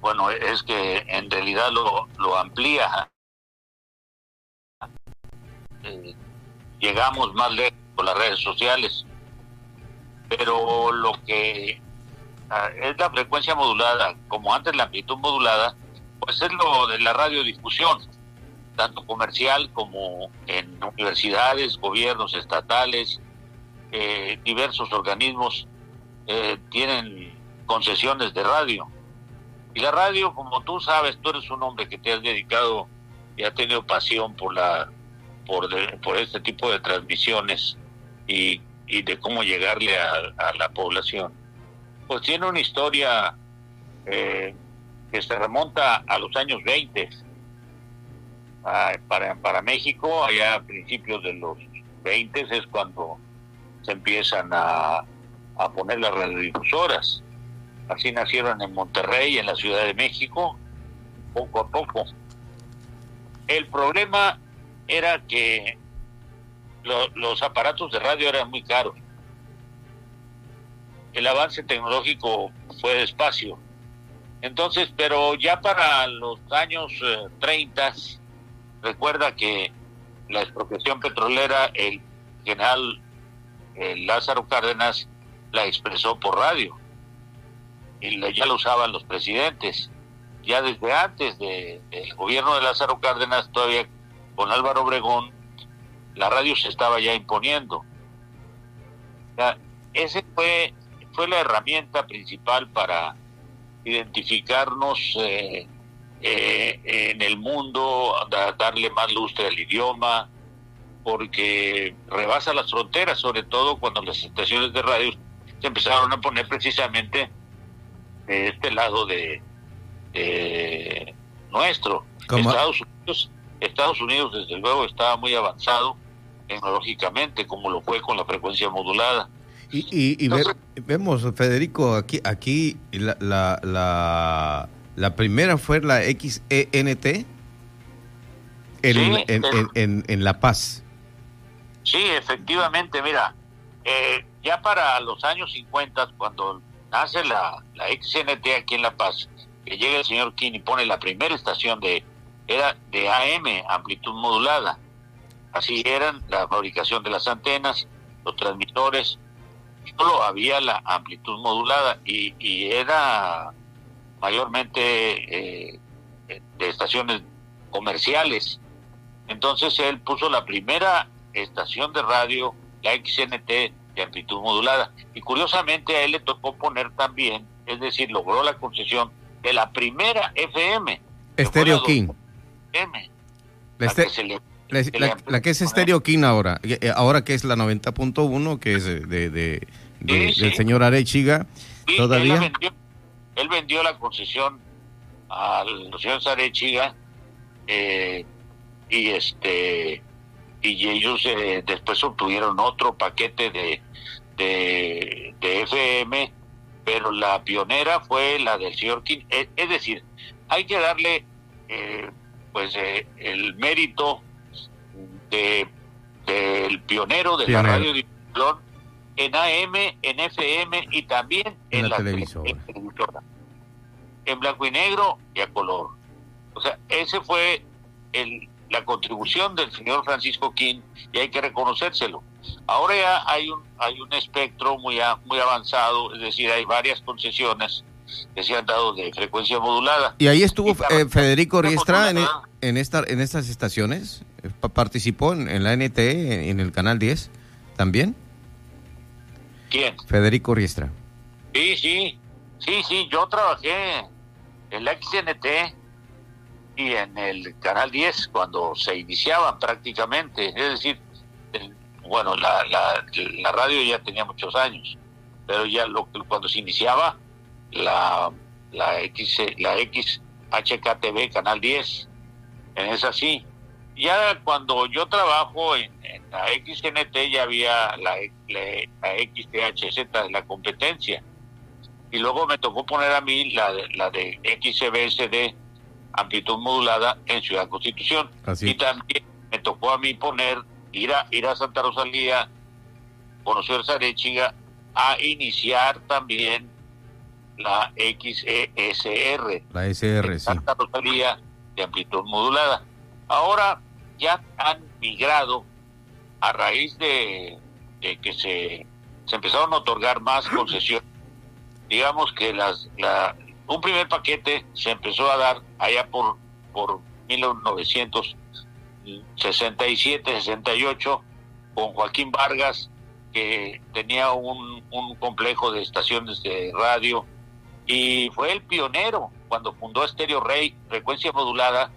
bueno, es que en realidad lo, lo amplía eh, llegamos más lejos con las redes sociales. Pero lo que ah, es la frecuencia modulada, como antes la amplitud modulada, pues es lo de la radiodifusión, tanto comercial como en universidades, gobiernos estatales, eh, diversos organismos eh, tienen concesiones de radio. Y la radio, como tú sabes, tú eres un hombre que te has dedicado y ha tenido pasión por la por, este tipo de transmisiones y, de cómo llegarle a, la población. Pues tiene una historia eh, que se remonta a los años 20. Ah, para, para México, allá a principios de los 20 es cuando se empiezan a, a poner las radiodifusoras. Así nacieron en Monterrey, en la Ciudad de México, poco a poco. El problema era que los aparatos de radio eran muy caros. El avance tecnológico fue despacio. Entonces, pero ya para los años 30, eh, recuerda que la expropiación petrolera, el general Lázaro Cárdenas la expresó por radio. Y ya lo usaban los presidentes. Ya desde antes del gobierno de Lázaro Cárdenas todavía con Álvaro Obregón, la radio se estaba ya imponiendo. ese fue, fue la herramienta principal para identificarnos eh, eh, en el mundo, darle más lustre al idioma, porque rebasa las fronteras, sobre todo cuando las estaciones de radio se empezaron a poner precisamente de este lado de, nuestro. Estados Unidos Estados Unidos, desde luego, estaba muy avanzado tecnológicamente, como lo fue con la frecuencia modulada. Y, vemos, Federico, aquí, aquí la, la, la, primera fue la XENT en, en, La Paz. Sí, efectivamente, mira, eh, ya para los años 50, cuando nace la, la XNT aquí en La Paz, que llega el señor King y pone la primera estación de era de AM, amplitud modulada. Así eran la fabricación de las antenas, los transmisores, solo había la amplitud modulada y, era mayormente eh, de estaciones comerciales. Entonces él puso la primera estación de radio, la XNT de amplitud modulada. Y curiosamente a él le tocó poner también, es decir, logró la concesión de la primera FM. Estéreo King. La, que, es Estéreo King ahora, eh, ahora que es la 90.1, que es de, de, del señor Arechiga, todavía. Él vendió, la concesión al señor Arechiga eh, y este y ellos eh, después obtuvieron otro paquete de, de, de, FM, pero la pionera fue la del señor King. Es, es decir, hay que darle eh, pues eh, el mérito de del pionero de la radio en AM, en FM y también en, la, televisora. En blanco y negro y a color. O sea, ese fue el, la contribución del señor Francisco King y hay que reconocérselo. Ahora ya hay un, hay un espectro muy, muy avanzado, es decir, hay varias concesiones que se han dado de frecuencia modulada. ¿Y ahí estuvo eh, Federico Riestra en, e, en, esta, en estas estaciones? ¿Participó en, la NTE, en, el Canal 10 también? ¿Quién? Federico Riestra. Sí, sí, sí, sí, yo trabajé en la XNT y en el Canal 10 cuando se iniciaban prácticamente, es decir, bueno, la, la, la, radio ya tenía muchos años, pero ya lo, cuando se iniciaba la, la, X, la XHKTV Canal 10, en esa sí. Ya cuando yo trabajo en, la XNT ya había la, la, la XTHZ, la competencia. Y luego me tocó poner a mí la, la de XBSD, amplitud modulada, en Ciudad Constitución. Y también me tocó a mí poner, ir a, ir a Santa Rosalía, conocer Zarechiga, a iniciar también la XESR. La SR, sí. Santa Rosalía de amplitud modulada. Ahora ya han migrado a raíz de, que se, se, empezaron a otorgar más concesiones. Digamos que las, la, un primer paquete se empezó a dar allá por, por 1967, 68, con Joaquín Vargas, que tenía un, un complejo de estaciones de radio y fue el pionero cuando fundó Stereo Rey, frecuencia modulada,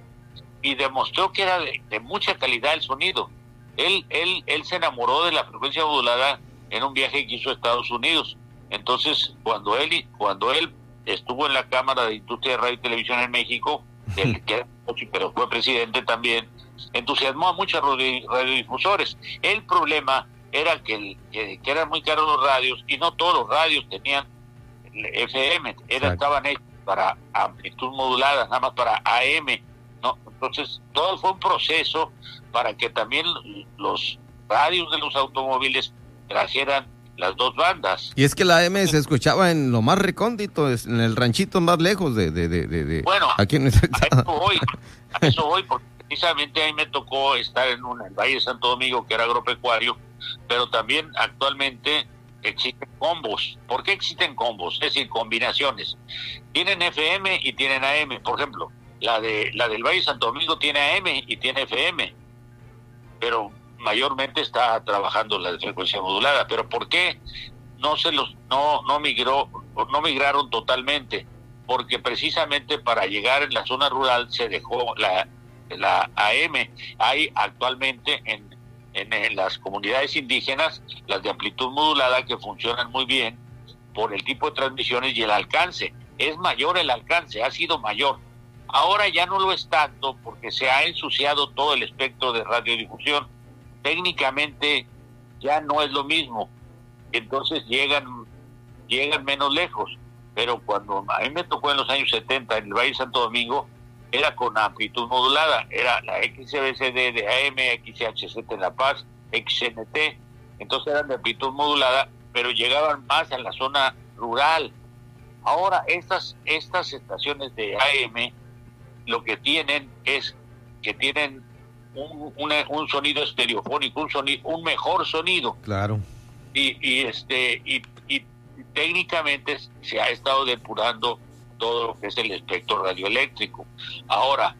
y demostró que era de, mucha calidad el sonido. Él, él, él se enamoró de la frecuencia modulada en un viaje que hizo a Estados Unidos. Entonces, cuando él, cuando él estuvo en la Cámara de Industria de Radio y Televisión en México, que pero fue presidente también, entusiasmó a muchos radiodifusores. El problema era que, que, que, eran muy caros los radios y no todos los radios tenían FM, era, estaban hechos para amplitud modulada, nada más para AM, ¿no? Entonces, todo fue un proceso para que también los radios de los automóviles trajeran las dos bandas. Y es que la AM se escuchaba en lo más recóndito, en el ranchito más lejos de... de, de, bueno, aquí en a eso voy, a eso voy, porque precisamente ahí me tocó estar en, un, el Valle de Santo Domingo, que era agropecuario, pero también actualmente existen combos. ¿Por qué existen combos? Es decir, combinaciones. Tienen FM y tienen AM. Por ejemplo, la de la del Valle Santo Domingo tiene AM y tiene FM, pero mayormente está trabajando la de frecuencia modulada. Pero ¿por qué no se los no no migró no migraron totalmente? Porque precisamente para llegar en la zona rural se dejó la la AM. Hay actualmente en en, las comunidades indígenas, las de amplitud modulada que funcionan muy bien por el tipo de transmisiones y el alcance. Es mayor el alcance, ha sido mayor. Ahora ya no lo es tanto porque se ha ensuciado todo el espectro de radiodifusión. Técnicamente ya no es lo mismo. Entonces llegan, llegan menos lejos. Pero cuando a mí me tocó en los años 70 en el Valle Santo Domingo, era con amplitud modulada, era la XBCD de AM, XHZ en La Paz, XNT, entonces eran de amplitud modulada, pero llegaban más a la zona rural. Ahora estas, estas estaciones de AM lo que tienen es que tienen un, un sonido estereofónico, un sonido, un mejor sonido. Claro. Y, y este y, y técnicamente se ha estado depurando todo lo que es el espectro radioeléctrico. Ahora,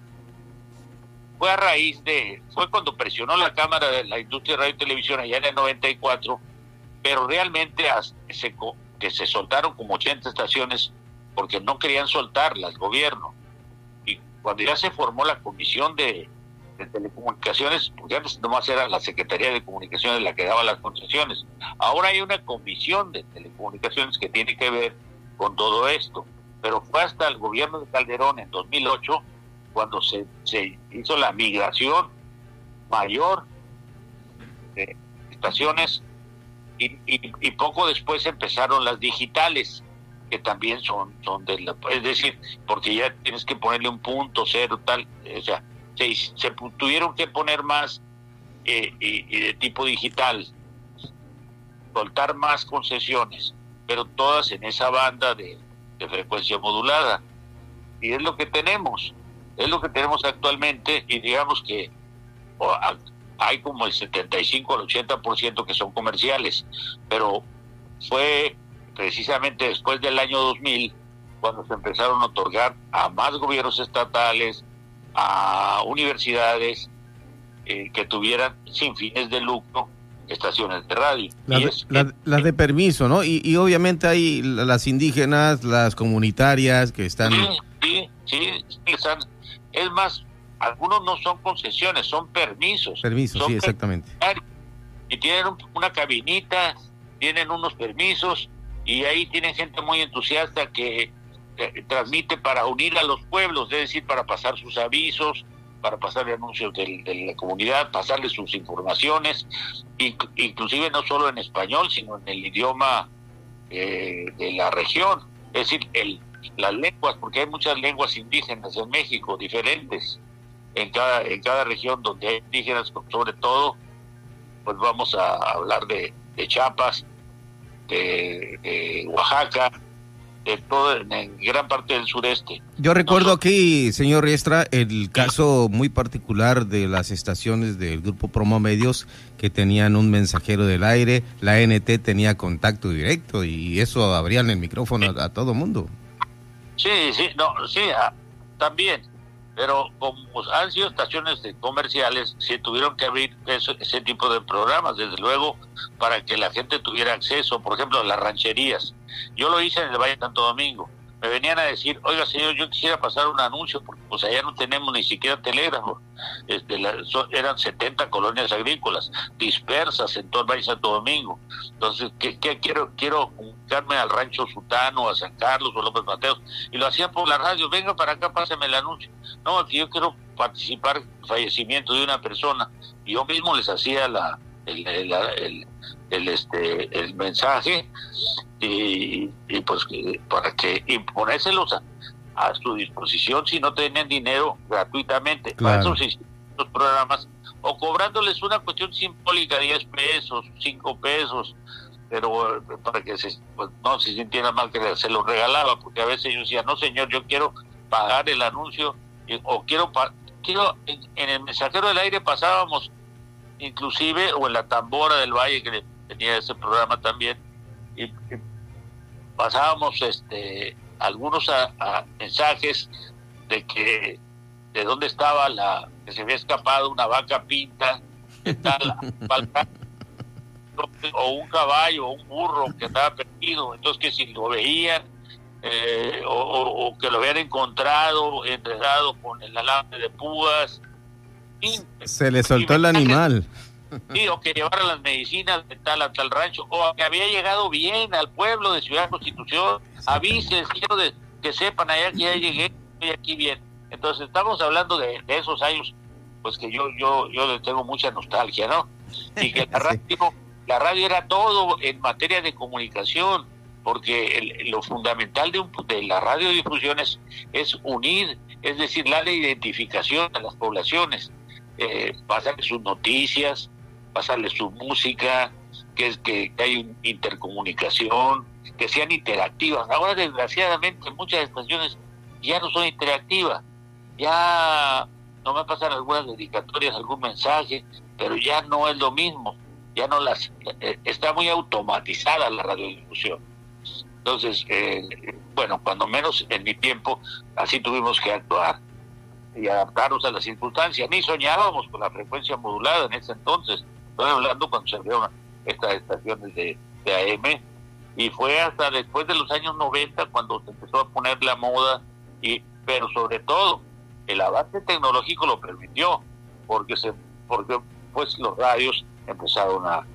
fue a raíz de, fue cuando presionó la Cámara de la Industria de Radio y Televisión allá en el 94, pero realmente se, que se soltaron como 80 estaciones porque no querían soltarlas, el gobierno. Y cuando ya se formó la Comisión de, de Telecomunicaciones, porque antes nomás era la Secretaría de Comunicaciones la que daba las concesiones, ahora hay una Comisión de Telecomunicaciones que tiene que ver con todo esto pero fue hasta el gobierno de Calderón en 2008 cuando se, se hizo la migración mayor estaciones y, y, poco después empezaron las digitales que también son son de la, es decir porque ya tienes que ponerle un punto cero tal o sea se, tuvieron que poner más eh, y, de tipo digital soltar más concesiones pero todas en esa banda de, de frecuencia modulada. Y es lo que tenemos es lo que tenemos actualmente y digamos que hay como el 75 al 80% que son comerciales, pero fue precisamente después del año 2000 cuando se empezaron a otorgar a más gobiernos estatales, a universidades eh, que tuvieran sin fines de lucro estaciones de radio. Las de, permiso, ¿no? Y, obviamente hay las indígenas, las comunitarias que están... Sí, sí, sí, es más, algunos no son concesiones, son permisos. Permisos, sí, exactamente. Y tienen una cabinita, tienen unos permisos y ahí tienen gente muy entusiasta que transmite para unir a los pueblos, es decir, para pasar sus avisos, para pasar anuncios de, la comunidad, pasarles sus informaciones, inclusive no solo en español, sino en el idioma eh, de la región, es decir, el, las lenguas, porque hay muchas lenguas indígenas en México diferentes. En cada, en cada región donde hay indígenas, sobre todo, pues vamos a hablar de, de Chiapas, de, Oaxaca, de todo, en gran parte del sureste. Yo recuerdo aquí, señor Riestra, el caso muy particular de las estaciones del grupo Promo Medios que tenían un mensajero del aire, la NT tenía contacto directo y eso abrían el micrófono a, todo mundo. Sí, sí, no, sí, ah, también pero como han sido estaciones de comerciales, se tuvieron que abrir ese, tipo de programas, desde luego, para que la gente tuviera acceso, por ejemplo, a las rancherías. Yo lo hice en el Valle de Santo Domingo me venían a decir, oiga señor, yo quisiera pasar un anuncio, porque pues allá no tenemos ni siquiera telégrafo. Este, eran 70 colonias agrícolas dispersas en todo el Valle Santo Domingo. Entonces, ¿qué, quiero? Quiero comunicarme al rancho Sutano, a San Carlos o López Mateos. Y lo hacían por la radio, venga para acá, pásame el anuncio. No, aquí yo quiero participar en el fallecimiento de una persona. Yo mismo les hacía la, el, el, el, este, el mensaje y, pues para que imponérselos a, su disposición si no tienen dinero gratuitamente para esos, programas o cobrándoles una cuestión simbólica 10 pesos 5 pesos pero eh, para que se, pues, no se sintiera mal que se lo regalaba porque a veces yo decía no señor yo quiero pagar el anuncio o quiero quiero en, el mensajero del aire pasábamos inclusive o en la tambora del valle que tenía ese programa también y pasábamos este algunos a, mensajes de que de dónde estaba la que se había escapado una vaca pinta o un caballo o un burro que estaba perdido entonces que si lo veían eh, o, que lo habían encontrado enredado con el alambre de púas. Se le soltó el animal Sí, o que llevara las medicinas de tal a tal rancho, o que había llegado bien al pueblo de Ciudad Constitución, avises, quiero de, que sepan allá que ya llegué, estoy aquí bien. Entonces estamos hablando de, esos años, pues que yo, yo, yo le tengo mucha nostalgia, ¿no? Y que la radio, la radio era todo en materia de comunicación, porque lo fundamental de, un, de la radiodifusión es, es unir, es decir, darle identificación a las poblaciones, eh, pasar sus noticias, pasarle su música, que es que, hay intercomunicación, que sean interactivas. Ahora, desgraciadamente, muchas estaciones ya no son interactivas. Ya no me pasan algunas dedicatorias, algún mensaje, pero ya no es lo mismo. Ya no las. Eh, está muy automatizada la radiodifusión. Entonces, eh, bueno, cuando menos en mi tiempo, así tuvimos que actuar y adaptarnos a las circunstancias. Ni soñábamos con la frecuencia modulada en ese entonces. Estoy hablando cuando se abrieron estas estaciones de, AM y fue hasta después de los años 90 cuando se empezó a poner la moda y pero sobre todo el avance tecnológico lo permitió porque se porque pues los radios empezaron a,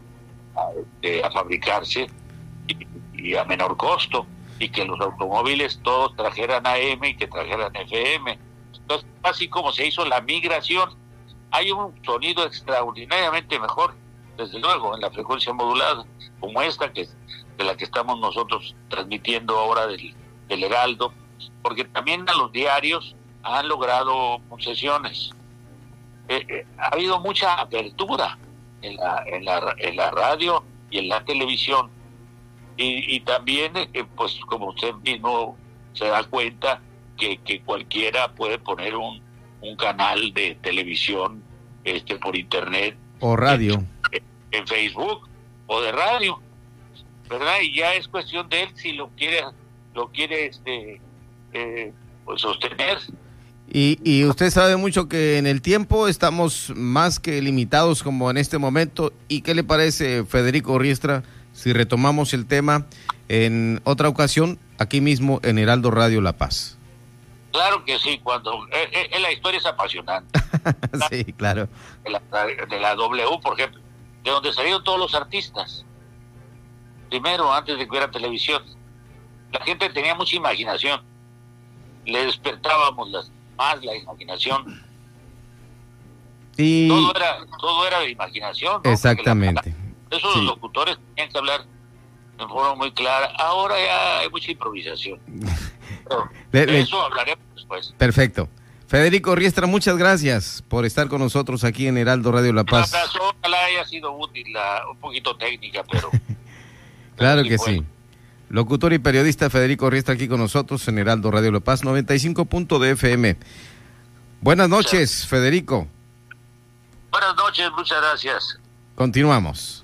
a, este, fabricarse y, a menor costo y que los automóviles todos trajeran AM y que trajeran FM entonces así como se hizo la migración hay un sonido extraordinariamente mejor desde luego, en la frecuencia modulada, como esta, que de la que estamos nosotros transmitiendo ahora del, del Heraldo, porque también a los diarios han logrado concesiones. Eh, eh, ha habido mucha apertura en la, en la, en la radio y en la televisión. Y, y también, eh, pues como usted mismo se da cuenta, que, que cualquiera puede poner un, un canal de televisión este por internet. O radio. En, en, Facebook o de radio verdad y ya es cuestión de él si lo quiere lo quiere este eh, pues sostener. Y, y usted sabe mucho que en el tiempo estamos más que limitados como en este momento. Y qué le parece Federico Riestra si retomamos el tema en otra ocasión aquí mismo en Heraldo Radio La Paz Claro que sí, cuando eh, eh, la historia es apasionante. sí, claro. De la, de la, W, por ejemplo, de donde salieron todos los artistas. Primero, antes de que hubiera televisión. La gente tenía mucha imaginación. Le despertábamos las, más la imaginación. Y... Todo, era, todo era de imaginación. ¿no? Exactamente. La, eso sí. los locutores tenían que hablar de forma muy clara. Ahora ya hay mucha improvisación. De, de eso hablaremos después. Perfecto. Federico Riestra, muchas gracias por estar con nosotros aquí en Heraldo Radio La Paz. Un abrazo, ojalá haya sido útil, la, un poquito técnica, pero... claro que sí. Locutor y periodista Federico Riestra aquí con nosotros en Heraldo Radio La Paz, 95. de FM. Buenas noches, sí. Federico. Buenas noches, muchas gracias. Continuamos.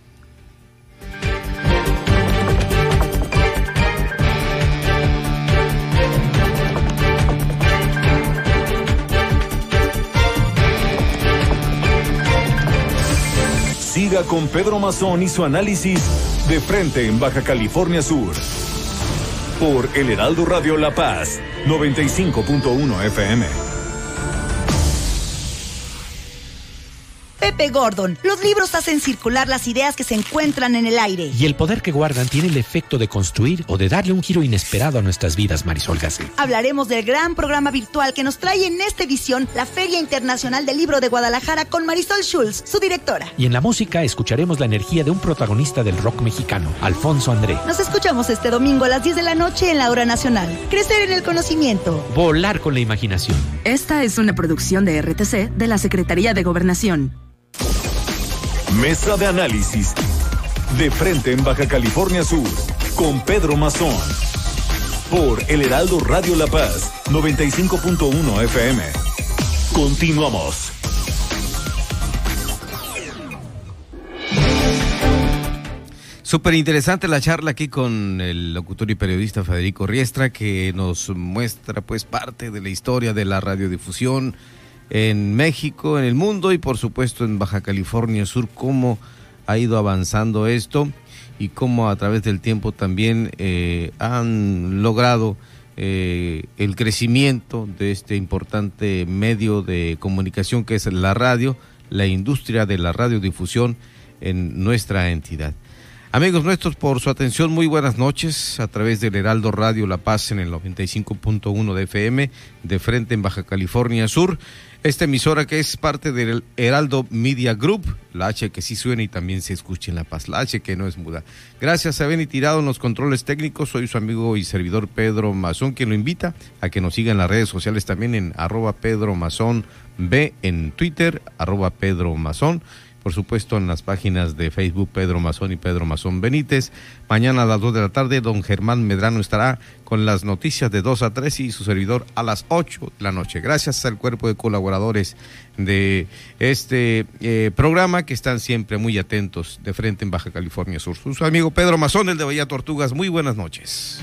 Siga con Pedro Mazón y su análisis de frente en Baja California Sur. Por El Heraldo Radio La Paz, 95.1 FM. Pepe Gordon. Los libros hacen circular las ideas que se encuentran en el aire. Y el poder que guardan tiene el efecto de construir o de darle un giro inesperado a nuestras vidas, Marisol Gase. Hablaremos del gran programa virtual que nos trae en esta edición la Feria Internacional del Libro de Guadalajara con Marisol Schulz, su directora. Y en la música escucharemos la energía de un protagonista del rock mexicano, Alfonso André. Nos escuchamos este domingo a las 10 de la noche en la hora nacional. Crecer en el conocimiento. Volar con la imaginación. Esta es una producción de RTC de la Secretaría de Gobernación. Mesa de análisis. De frente en Baja California Sur. Con Pedro Mazón. Por El Heraldo Radio La Paz. 95.1 FM. Continuamos. Súper interesante la charla aquí con el locutor y periodista Federico Riestra que nos muestra pues parte de la historia de la radiodifusión en México, en el mundo y por supuesto en Baja California Sur, cómo ha ido avanzando esto y cómo a través del tiempo también eh, han logrado eh, el crecimiento de este importante medio de comunicación que es la radio, la industria de la radiodifusión en nuestra entidad. Amigos nuestros, por su atención, muy buenas noches a través del Heraldo Radio La Paz en el 95.1 de FM, de frente en Baja California Sur. Esta emisora que es parte del Heraldo Media Group, la H que sí suena y también se escucha en La Paz, la H que no es muda. Gracias a Benny Tirado en los controles técnicos, soy su amigo y servidor Pedro Mazón, quien lo invita a que nos siga en las redes sociales también en arroba Pedro Mazón B en Twitter, arroba Pedro Mazón por supuesto en las páginas de Facebook Pedro Mazón y Pedro Mazón Benítez. Mañana a las 2 de la tarde don Germán Medrano estará con las noticias de 2 a 3 y su servidor a las 8 de la noche. Gracias al cuerpo de colaboradores de este eh, programa que están siempre muy atentos de frente en Baja California Sur. Su amigo Pedro Mazón, el de Bahía Tortugas. Muy buenas noches.